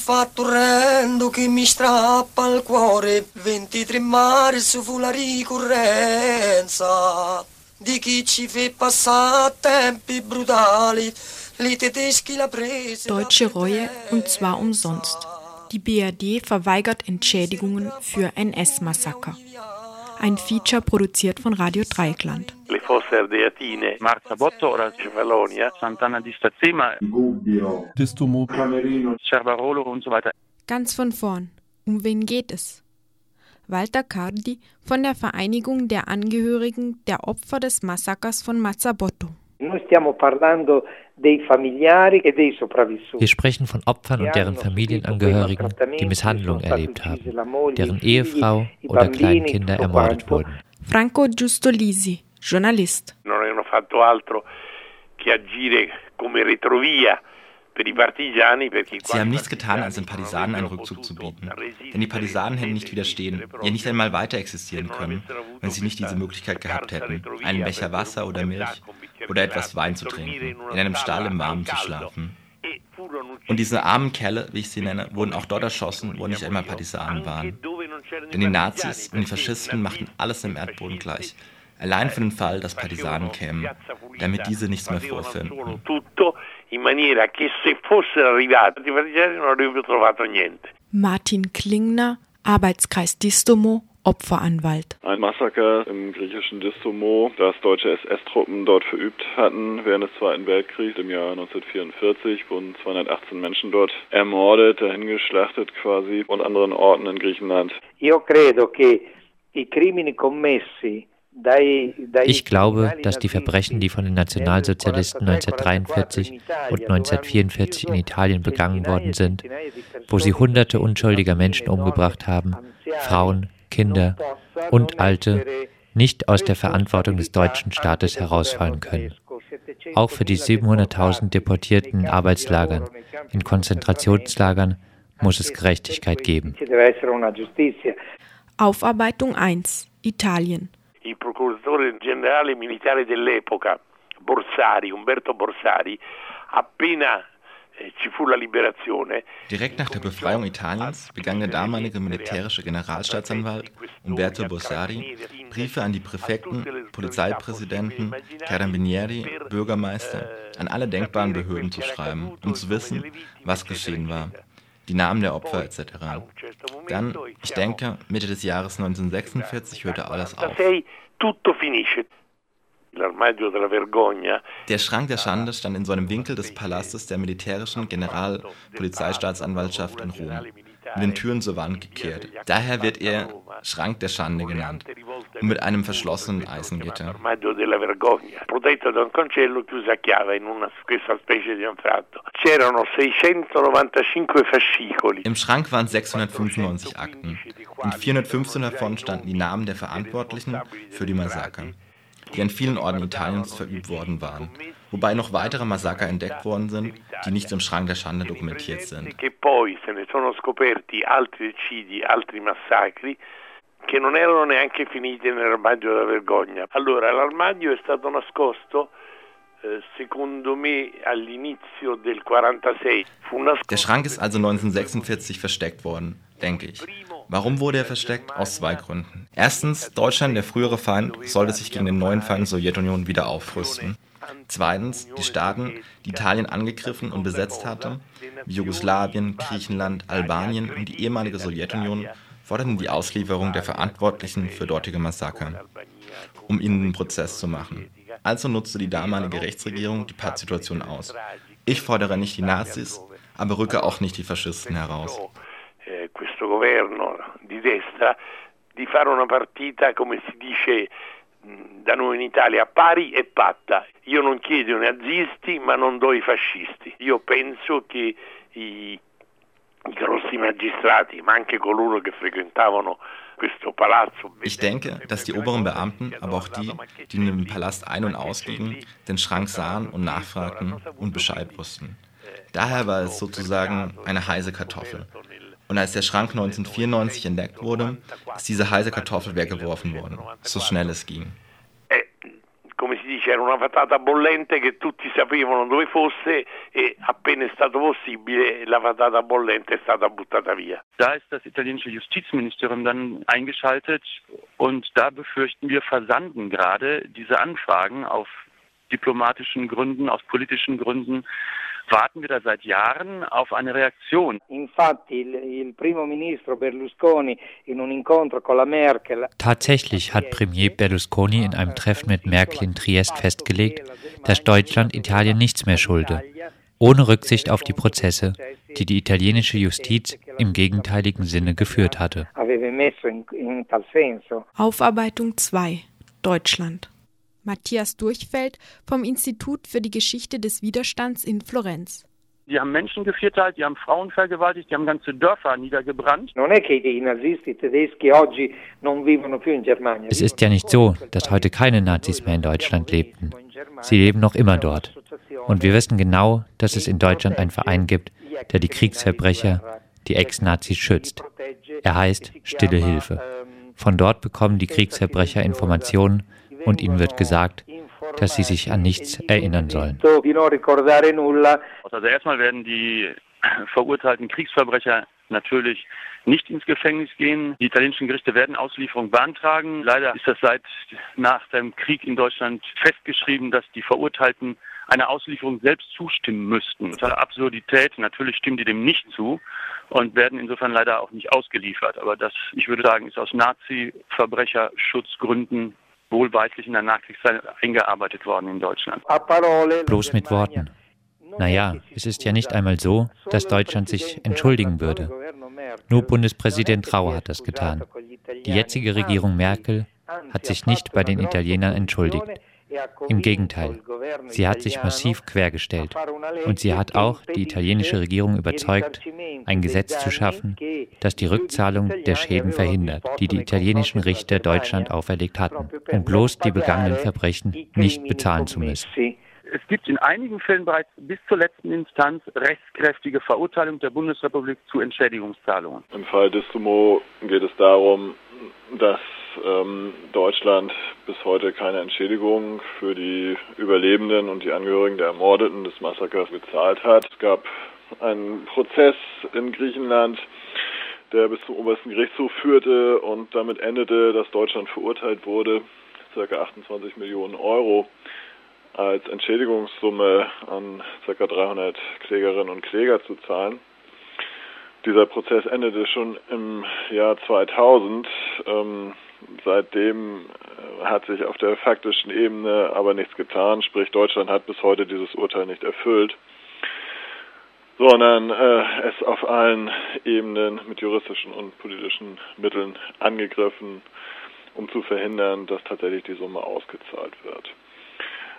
fatto orrendo che mi strappa il cuore. 23 marzo fu la ricorrenza di chi ci fa passare tempi brutali. Deutsche Reue und zwar umsonst. Die BRD verweigert Entschädigungen für NS-Massaker. Ein Feature produziert von Radio Dreieckland. Le fosse ardeatine, Marzabotto oder Cefalonia, Sant'Anna di Stazzema, Gubbio, Distomo, Camerino, Cervarolo und so weiter. Ganz von vorn. Um wen geht es? Walter Cardi von der Vereinigung der Angehörigen der Opfer des Massakers von Mazzabotto. Wir sprechen von Opfern und deren Familienangehörigen, die Misshandlungen erlebt haben, deren Ehefrau oder Kleinkinder ermordet wurden. Franco Giustolisi, Journalist. Non hanno fatto altro che agire come retrovia Sie haben nichts getan, als den Partisanen einen Rückzug zu bieten. Denn die Partisanen hätten nicht widerstehen, ja nicht einmal weiter existieren können, wenn sie nicht diese Möglichkeit gehabt hätten, einen Becher Wasser oder Milch oder etwas Wein zu trinken, in einem Stall im Warmen zu schlafen. Und diese armen Kerle, wie ich sie nenne, wurden auch dort erschossen, wo nicht einmal Partisanen waren. Denn die Nazis und die Faschisten machten alles im Erdboden gleich. Allein für den Fall, dass Partisanen kämen, damit diese nichts mehr vorfinden. Martin Klingner, Arbeitskreis Distomo, Opferanwalt. Ein Massaker im griechischen Distomo, das deutsche SS-Truppen dort verübt hatten während des Zweiten Weltkriegs im Jahr 1944, wurden 218 Menschen dort ermordet, dahingeschlachtet quasi und anderen Orten in Griechenland. Io credo che i crimini commessi ich glaube, dass die Verbrechen, die von den Nationalsozialisten 1943 und 1944 in Italien begangen worden sind, wo sie hunderte unschuldiger Menschen umgebracht haben, Frauen, Kinder und Alte, nicht aus der Verantwortung des deutschen Staates herausfallen können. Auch für die 700.000 Deportierten in Arbeitslagern, in Konzentrationslagern muss es Gerechtigkeit geben. Aufarbeitung 1 Italien il procuratore generale militare dell'epoca, Borsari, Umberto Borsari, appena eh, Direkt nach der Befreiung Italiens begann der damalige militärische Generalstaatsanwalt Umberto Borsari Briefe an die Präfekten, Polizeipräsidenten, Carabinieri, Bürgermeister, an alle denkbaren Behörden zu schreiben, um zu wissen, was geschehen war die Namen der Opfer etc. Dann, ich denke, Mitte des Jahres 1946 hörte alles auf. Der Schrank der Schande stand in so einem Winkel des Palastes der militärischen Generalpolizeistaatsanwaltschaft in Rom mit den Türen zur Wand gekehrt. Daher wird er Schrank der Schande genannt und mit einem verschlossenen Eisengitter. Protetto da un cancello chiuso a chiave in una, questa specie di anfratto. C'erano 695 fascicoli. Im Schrank waren 695 Akten und 415 davon standen die Namen der Verantwortlichen für die Massaker die an vielen Orten Italiens verübt worden waren, wobei noch weitere Massaker entdeckt worden sind, die nicht im Schrank der Schande dokumentiert sind. che non erano neanche finiti nell'armadio della vergogna. Allora, l'armadio è stato nascosto eh, secondo me all'inizio del 46. Der Schrank ist also 1946 versteckt worden, denke ich. Warum wurde er versteckt? Aus zwei Gründen. Erstens, Deutschland, der frühere Feind, sollte sich gegen den neuen Feind Sowjetunion wieder aufrüsten. Zweitens, die Staaten, die Italien angegriffen und besetzt hatte, wie Jugoslawien, Griechenland, Albanien und die ehemalige Sowjetunion, forderten die Auslieferung der Verantwortlichen für dortige Massaker, um ihnen den Prozess zu machen. Also nutzte die damalige Rechtsregierung die Pattsituation aus. Ich fordere nicht die Nazis, aber rücke auch nicht die Faschisten heraus. questo governo di destra di fare una partita, come si dice da noi in Italia, pari e patta. Io non chiedo i nazisti, ma non do i fascisti. Io penso che i, i grossi magistrati, ma anche coloro che frequentavano questo palazzo. Ich denke, dass die oberen Beamten, aber auch die, die in dem Palast ein- und ausgingen, den Schrank sahen und nachfragten und Bescheid wussten. Daher war es sozusagen eine heiße Kartoffel. Und als der Schrank 1994 entdeckt wurde, ist diese heiße Kartoffel weggeworfen worden, so schnell es ging. Come si dice c'era una patata bollente che tutti sapevano dove fosse e appena è stato possibile la patata bollente è stata buttata via. Da ist das italienische Justizministerium dann eingeschaltet und da befürchten wir versanden gerade diese Anfragen auf diplomatischen Gründen, aus politischen Gründen warten wir da seit Jahren auf eine Reaktion. Tatsächlich hat Premier Berlusconi in einem Treffen mit Merkel in Triest festgelegt, dass Deutschland Italien nichts mehr schulde, ohne Rücksicht auf die Prozesse, die die italienische Justiz im gegenteiligen Sinne geführt hatte. Aufarbeitung 2 Deutschland Matthias Durchfeld vom Institut für die Geschichte des Widerstands in Florenz. Die haben Menschen gevierteilt, die haben Frauen vergewaltigt, die haben ganze Dörfer niedergebrannt. Es ist ja nicht so, dass heute keine Nazis mehr in Deutschland lebten. Sie leben noch immer dort. Und wir wissen genau, dass es in Deutschland einen Verein gibt, der die Kriegsverbrecher, die Ex-Nazis schützt. Er heißt Stille Hilfe. Von dort bekommen die Kriegsverbrecher Informationen und ihnen wird gesagt, dass sie sich an nichts erinnern sollen. Also erstmal werden die verurteilten Kriegsverbrecher natürlich nicht ins Gefängnis gehen. Die italienischen Gerichte werden Auslieferung beantragen. Leider ist das seit nach dem Krieg in Deutschland festgeschrieben, dass die Verurteilten einer Auslieferung selbst zustimmen müssten. Totale Absurdität. Natürlich stimmen die dem nicht zu und werden insofern leider auch nicht ausgeliefert. Aber das, ich würde sagen, ist aus Nazi-Verbrecherschutzgründen wohlweislich in der Nachkriegszeit eingearbeitet worden in Deutschland. Bloß mit Worten. Naja, es ist ja nicht einmal so, dass Deutschland sich entschuldigen würde. Nur Bundespräsident Rau hat das getan. Die jetzige Regierung Merkel hat sich nicht bei den Italienern entschuldigt. Im Gegenteil, sie hat sich massiv quergestellt und sie hat auch die italienische Regierung überzeugt, ein Gesetz zu schaffen, das die Rückzahlung der Schäden verhindert, die die italienischen Richter Deutschland auferlegt hatten, um bloß die begangenen Verbrechen nicht bezahlen zu müssen. Es gibt in einigen Fällen bereits bis zur letzten Instanz rechtskräftige Verurteilung der Bundesrepublik zu Entschädigungszahlungen. Im Fall des Sumo geht es darum, dass ähm, Deutschland bis heute keine Entschädigung für die Überlebenden und die Angehörigen der Ermordeten des Massakers gezahlt hat. Es gab einen Prozess in Griechenland, der bis zum obersten Gerichtshof führte und damit endete, dass Deutschland verurteilt wurde, ca. 28 Millionen Euro als Entschädigungssumme an ca. 300 Klägerinnen und Kläger zu zahlen. Dieser Prozess endete schon im Jahr 2000. Ähm, seitdem äh, hat sich auf der faktischen Ebene aber nichts getan, sprich Deutschland hat bis heute dieses Urteil nicht erfüllt, sondern äh, es auf allen Ebenen mit juristischen und politischen Mitteln angegriffen, um zu verhindern, dass tatsächlich die Summe ausgezahlt wird.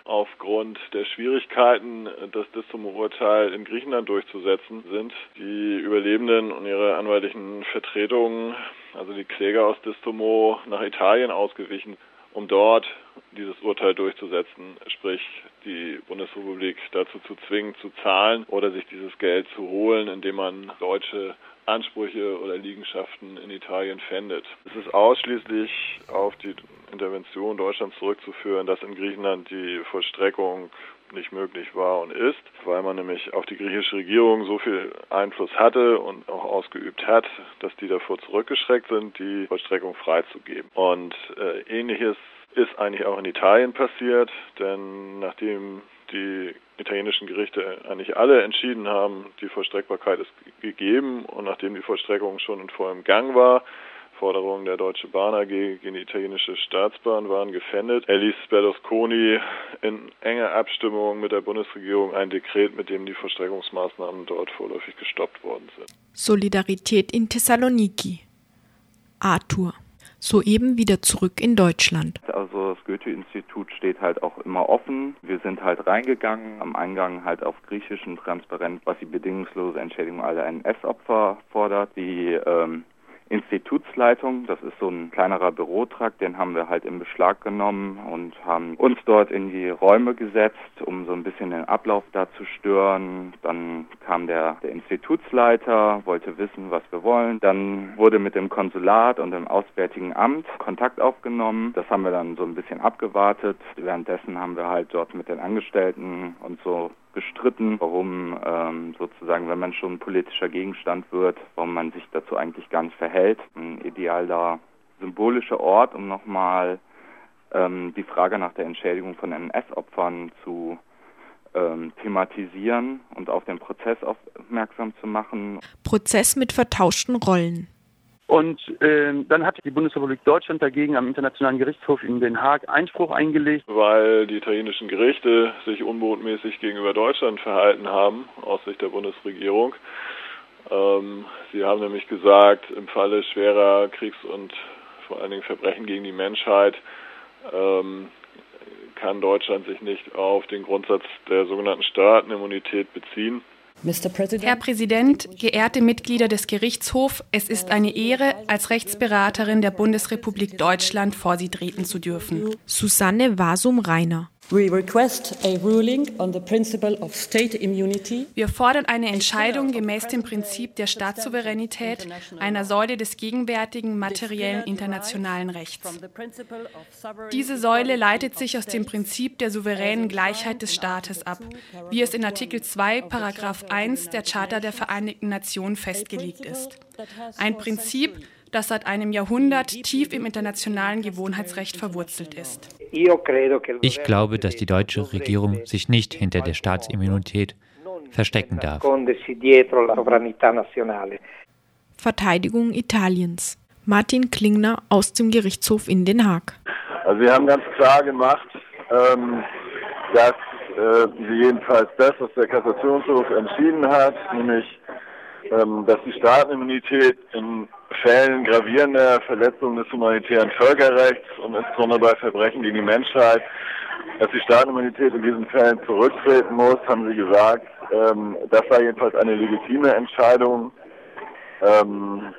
Aufgrund der Schwierigkeiten, das Distomo-Urteil in Griechenland durchzusetzen, sind die Überlebenden und ihre anwaltlichen Vertretungen, also die Kläger aus Distomo, nach Italien ausgewichen, um dort dieses Urteil durchzusetzen, sprich die Bundesrepublik dazu zu zwingen, zu zahlen oder sich dieses Geld zu holen, indem man deutsche Ansprüche oder Liegenschaften in Italien fändet. Es ist ausschließlich auf die Intervention Deutschlands zurückzuführen, dass in Griechenland die Vollstreckung nicht möglich war und ist, weil man nämlich auf die griechische Regierung so viel Einfluss hatte und auch ausgeübt hat, dass die davor zurückgeschreckt sind, die Vollstreckung freizugeben. Und äh, ähnliches ist eigentlich auch in Italien passiert, denn nachdem die italienischen Gerichte eigentlich alle entschieden haben, die Vollstreckbarkeit ist gegeben und nachdem die Vollstreckung schon in vollem Gang war, Forderungen der Deutsche Bahn AG gegen die italienische Staatsbahn waren gefändet. Er ließ Berlusconi in enger Abstimmung mit der Bundesregierung ein Dekret, mit dem die Vollstreckungsmaßnahmen dort vorläufig gestoppt worden sind. Solidarität in Thessaloniki. Arthur soeben wieder zurück in Deutschland. Also das Goethe-Institut steht halt auch immer offen. Wir sind halt reingegangen, am Eingang halt auf griechischen transparent, was die bedingungslose Entschädigung aller NS-Opfer fordert, die ähm, Institutsleitung. Das ist so ein kleinerer Bürotrakt, den haben wir halt in Beschlag genommen und haben uns dort in die Räume gesetzt, um so ein bisschen den Ablauf da zu stören. Dann kam der, der Institutsleiter, wollte wissen, was wir wollen. Dann wurde mit dem Konsulat und dem Auswärtigen Amt Kontakt aufgenommen. Das haben wir dann so ein bisschen abgewartet. Währenddessen haben wir halt dort mit den Angestellten und so bestritten, warum ähm, sozusagen, wenn man schon politischer Gegenstand wird, warum man sich dazu eigentlich gar nicht verhält. Ein idealer symbolischer Ort, um nochmal ähm, die Frage nach der Entschädigung von NS-Opfern zu ähm, thematisieren und auf den Prozess aufmerksam zu machen. Prozess mit vertauschten Rollen. Und äh, dann hat die Bundesrepublik Deutschland dagegen am Internationalen Gerichtshof in Den Haag Einspruch eingelegt. Weil die italienischen Gerichte sich unbotmäßig gegenüber Deutschland verhalten haben, aus Sicht der Bundesregierung. Ähm, sie haben nämlich gesagt, im Falle schwerer Kriegs- und vor allen Dingen Verbrechen gegen die Menschheit ähm, kann Deutschland sich nicht auf den Grundsatz der sogenannten Staatenimmunität beziehen. Herr Präsident, geehrte Mitglieder des Gerichtshofs, es ist eine Ehre, als Rechtsberaterin der Bundesrepublik Deutschland vor Sie treten zu dürfen. Susanne Wasum-Reiner wir fordern eine Entscheidung gemäß dem Prinzip der Staatssouveränität, einer Säule des gegenwärtigen materiellen internationalen Rechts. Diese Säule leitet sich aus dem Prinzip der souveränen Gleichheit des Staates ab, wie es in Artikel 2, Paragraph 1 der Charta der Vereinigten Nationen festgelegt ist. Ein Prinzip, das seit einem Jahrhundert tief im internationalen Gewohnheitsrecht verwurzelt ist. Ich glaube, dass die deutsche Regierung sich nicht hinter der Staatsimmunität verstecken darf. Verteidigung Italiens. Martin Klingner aus dem Gerichtshof in Den Haag. Also wir haben ganz klar gemacht, ähm, dass äh, sie jedenfalls das, was der Kassationshof entschieden hat, nämlich ähm, dass die Staatenimmunität in Fällen gravierender Verletzungen des humanitären Völkerrechts und insbesondere bei Verbrechen gegen die Menschheit, dass die Staatenimmunität in diesen Fällen zurücktreten muss, haben sie gesagt. Ähm, das war jedenfalls eine legitime Entscheidung ähm,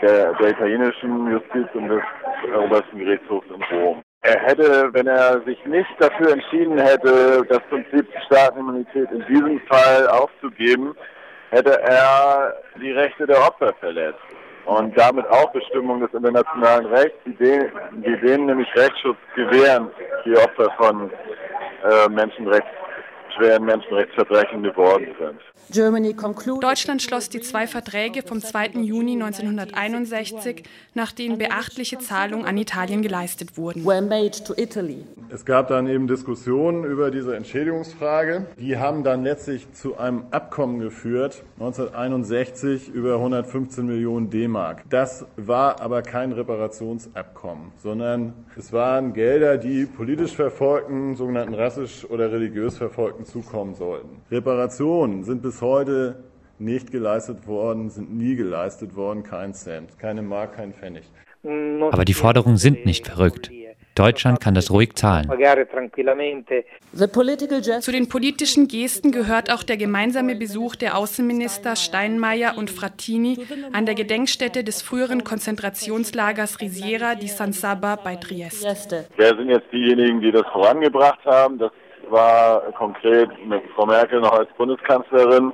der, der italienischen Justiz und des Obersten Gerichtshofs in Rom. Er hätte, wenn er sich nicht dafür entschieden hätte, das Prinzip Staatenimmunität in diesem Fall aufzugeben, hätte er die Rechte der Opfer verletzt. Und damit auch Bestimmungen des internationalen Rechts, die denen, die denen nämlich Rechtsschutz gewähren, die Opfer von äh, Schweren Menschenrechtsverbrechen geworden sind. Deutschland schloss die zwei Verträge vom 2. Juni 1961, nach denen beachtliche Zahlungen an Italien geleistet wurden. Es gab dann eben Diskussionen über diese Entschädigungsfrage. Die haben dann letztlich zu einem Abkommen geführt, 1961 über 115 Millionen D-Mark. Das war aber kein Reparationsabkommen, sondern es waren Gelder, die politisch Verfolgten, sogenannten rassisch oder religiös Verfolgten zukommen sollten. Reparationen sind bis heute nicht geleistet worden, sind nie geleistet worden, kein Cent, keine Mark, kein Pfennig. Aber die Forderungen sind nicht verrückt. Deutschland kann das ruhig zahlen. Zu den politischen Gesten gehört auch der gemeinsame Besuch der Außenminister Steinmeier und Frattini an der Gedenkstätte des früheren Konzentrationslagers Risiera di San Saba bei Trieste. Wer sind jetzt diejenigen, die das vorangebracht haben? Das war konkret mit Frau Merkel noch als Bundeskanzlerin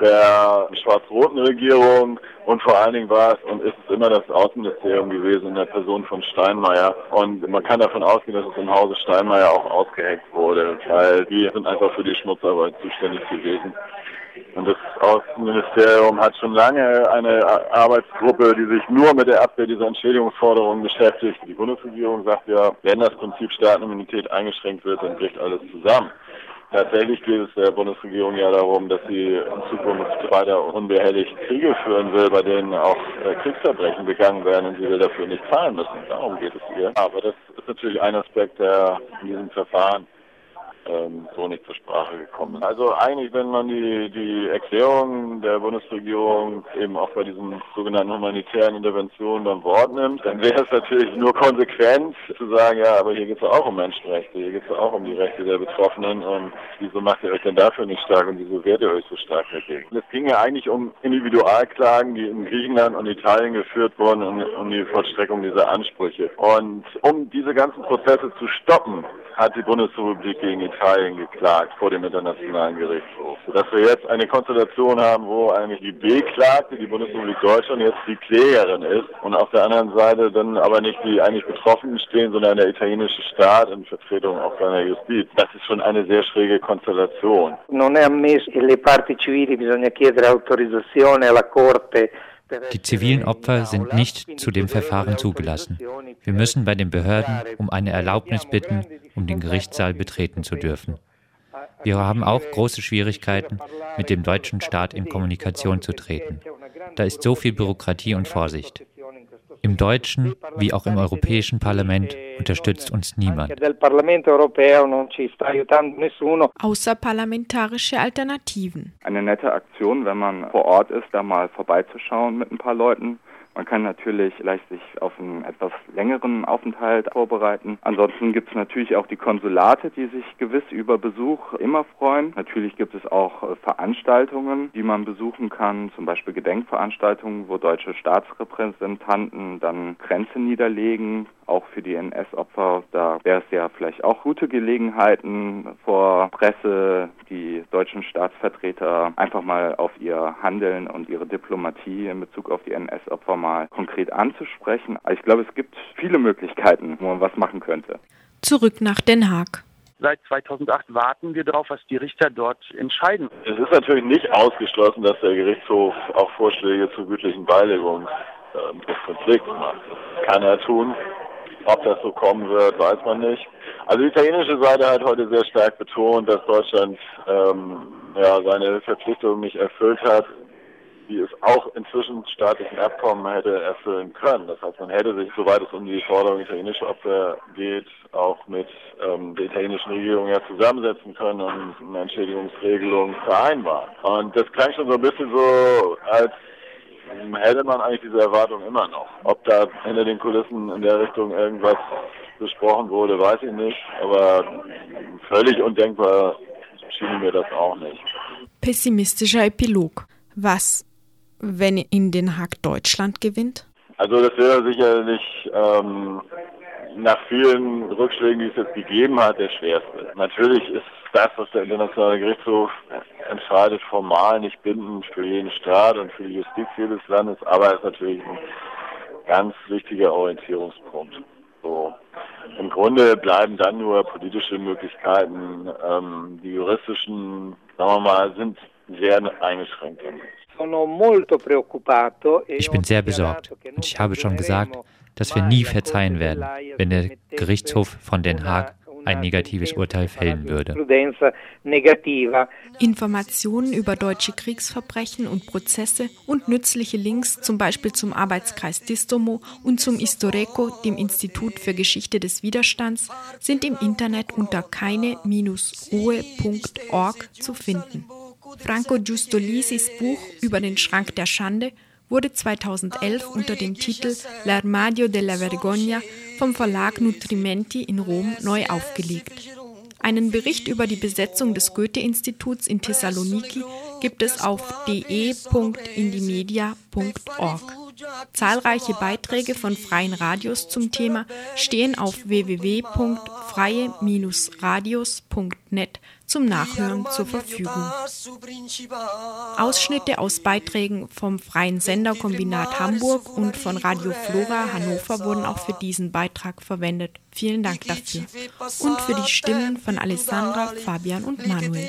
der schwarz-roten Regierung und vor allen Dingen war es und ist es immer das Außenministerium gewesen in der Person von Steinmeier. Und man kann davon ausgehen, dass es im Hause Steinmeier auch ausgeheckt wurde, weil die sind einfach für die Schmutzarbeit zuständig gewesen. Und das Außenministerium hat schon lange eine Arbeitsgruppe, die sich nur mit der Abwehr dieser Entschädigungsforderungen beschäftigt. Die Bundesregierung sagt ja, wenn das Prinzip Staatenimmunität eingeschränkt wird, dann bricht alles zusammen. Tatsächlich geht es der Bundesregierung ja darum, dass sie in Zukunft weiter unbehelligt Kriege führen will, bei denen auch äh, Kriegsverbrechen begangen werden und sie will dafür nicht zahlen müssen. Darum geht es ihr. Aber das ist natürlich ein Aspekt der in diesem Verfahren ähm, so nicht zur Sprache gekommen. Also eigentlich, wenn man die, die Erklärung der Bundesregierung eben auch bei diesen sogenannten humanitären Interventionen beim Wort nimmt, dann wäre es natürlich nur konsequent zu sagen, ja, aber hier geht es auch um Menschenrechte, hier geht es auch um die Rechte der Betroffenen und wieso macht ihr euch denn dafür nicht stark und wieso wehrt ihr euch so stark dagegen? Es ging ja eigentlich um Individualklagen, die in Griechenland und Italien geführt wurden, um, um die Vollstreckung dieser Ansprüche. Und um diese ganzen Prozesse zu stoppen, hat die Bundesrepublik gegen Italien geklagt vor dem Internationalen Gerichtshof. Sodass wir jetzt eine Konstellation haben, wo eigentlich die Beklagte, die Bundesrepublik Deutschland, jetzt die Klägerin ist und auf der anderen Seite dann aber nicht die eigentlich Betroffenen stehen, sondern der italienische Staat in Vertretung auch seiner Justiz. Das ist schon eine sehr schräge Konstellation. Non è ammesso le parti civili bisogna chiedere autorizzazione alla Corte die zivilen Opfer sind nicht zu dem Verfahren zugelassen. Wir müssen bei den Behörden um eine Erlaubnis bitten, um den Gerichtssaal betreten zu dürfen. Wir haben auch große Schwierigkeiten, mit dem deutschen Staat in Kommunikation zu treten. Da ist so viel Bürokratie und Vorsicht. Im deutschen wie auch im Europäischen Parlament unterstützt uns niemand. Außerparlamentarische Alternativen. Eine nette Aktion, wenn man vor Ort ist, da mal vorbeizuschauen mit ein paar Leuten. Man kann natürlich vielleicht sich auf einen etwas längeren Aufenthalt vorbereiten. Ansonsten gibt es natürlich auch die Konsulate, die sich gewiss über Besuch immer freuen. Natürlich gibt es auch äh, Veranstaltungen, die man besuchen kann, zum Beispiel Gedenkveranstaltungen, wo deutsche Staatsrepräsentanten dann Grenzen niederlegen, auch für die NS-Opfer. Da wäre es ja vielleicht auch gute Gelegenheiten vor Presse, die deutschen Staatsvertreter einfach mal auf ihr Handeln und ihre Diplomatie in Bezug auf die NS-Opfer mal konkret anzusprechen. Also ich glaube, es gibt viele Möglichkeiten, wo man was machen könnte. Zurück nach Den Haag. Seit 2008 warten wir darauf, was die Richter dort entscheiden. Es ist natürlich nicht ausgeschlossen, dass der Gerichtshof auch Vorschläge zur gütlichen Beilegung äh, des Konflikts macht. Das kann er tun. Ob das so kommen wird, weiß man nicht. Also die italienische Seite hat heute sehr stark betont, dass Deutschland ähm, ja, seine Verpflichtungen nicht erfüllt hat, die es auch in zwischenstaatlichen Abkommen hätte erfüllen können. Das heißt, man hätte sich, soweit es um die Forderung italienischer Opfer geht, auch mit ähm, der italienischen Regierung ja zusammensetzen können und eine Entschädigungsregelung vereinbaren. Und das klang schon so ein bisschen so, als hätte man eigentlich diese Erwartung immer noch. Ob da hinter den Kulissen in der Richtung irgendwas besprochen wurde, weiß ich nicht. Aber völlig undenkbar schien mir das auch nicht. Pessimistischer Epilog. Was, wenn in Den Haag Deutschland gewinnt? Also das wäre sicherlich ähm, nach vielen Rückschlägen, die es jetzt gegeben hat, der schwerste. Natürlich ist das, was der Internationale Gerichtshof entscheidet, formal nicht bindend für jeden Staat und für die Justiz jedes Landes, aber es ist natürlich ein ganz wichtiger Orientierungspunkt. So. Im Grunde bleiben dann nur politische Möglichkeiten. Ähm, die juristischen, sagen wir mal, sind sehr eingeschränkt. Ich bin sehr besorgt und ich habe schon gesagt, dass wir nie verzeihen werden, wenn der Gerichtshof von Den Haag ein negatives Urteil fällen würde. Informationen über deutsche Kriegsverbrechen und Prozesse und nützliche Links zum Beispiel zum Arbeitskreis Distomo und zum Istoreco, dem Institut für Geschichte des Widerstands, sind im Internet unter keine-ruhe.org zu finden. Franco Giustolisis Buch über den Schrank der Schande wurde 2011 unter dem Titel L'Armadio della Vergogna vom Verlag Nutrimenti in Rom neu aufgelegt. Einen Bericht über die Besetzung des Goethe-Instituts in Thessaloniki gibt es auf de.indimedia.org. Zahlreiche Beiträge von freien Radios zum Thema stehen auf www.freie-radios.net zum Nachhören zur Verfügung. Ausschnitte aus Beiträgen vom Freien Senderkombinat Hamburg und von Radio Flora Hannover wurden auch für diesen Beitrag verwendet. Vielen Dank dafür. Und für die Stimmen von Alessandra, Fabian und Manuel.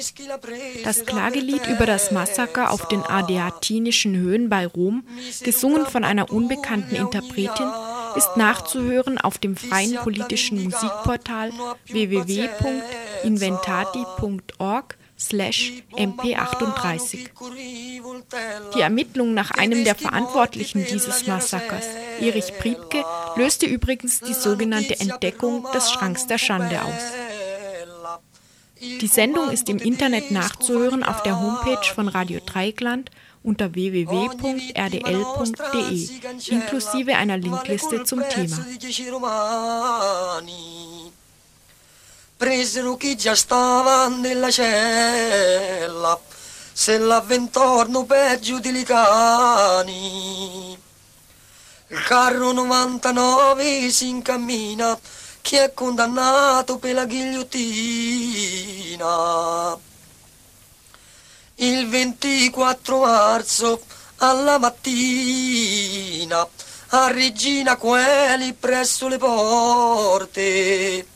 Das Klagelied über das Massaker auf den Adeatinischen Höhen bei Rom, gesungen von einer unbekannten Interpretin, ist nachzuhören auf dem freien politischen Musikportal www.inventati.org slash mp38. Die Ermittlung nach einem der Verantwortlichen dieses Massakers, Erich Priebke, löste übrigens die sogenannte Entdeckung des Schranks der Schande aus. Die Sendung ist im Internet nachzuhören auf der Homepage von Radio Dreieckland unter www.rdl.de inklusive einer Linkliste zum Thema. Presero chi già stava nella cella, se l'avventorno peggio di cani. Il carro 99 si incammina, chi è condannato per la ghigliottina. Il 24 marzo alla mattina a Regina Coeli presso le porte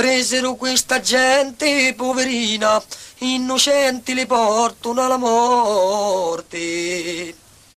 presero questa gente poverina innocenti le portano alla morte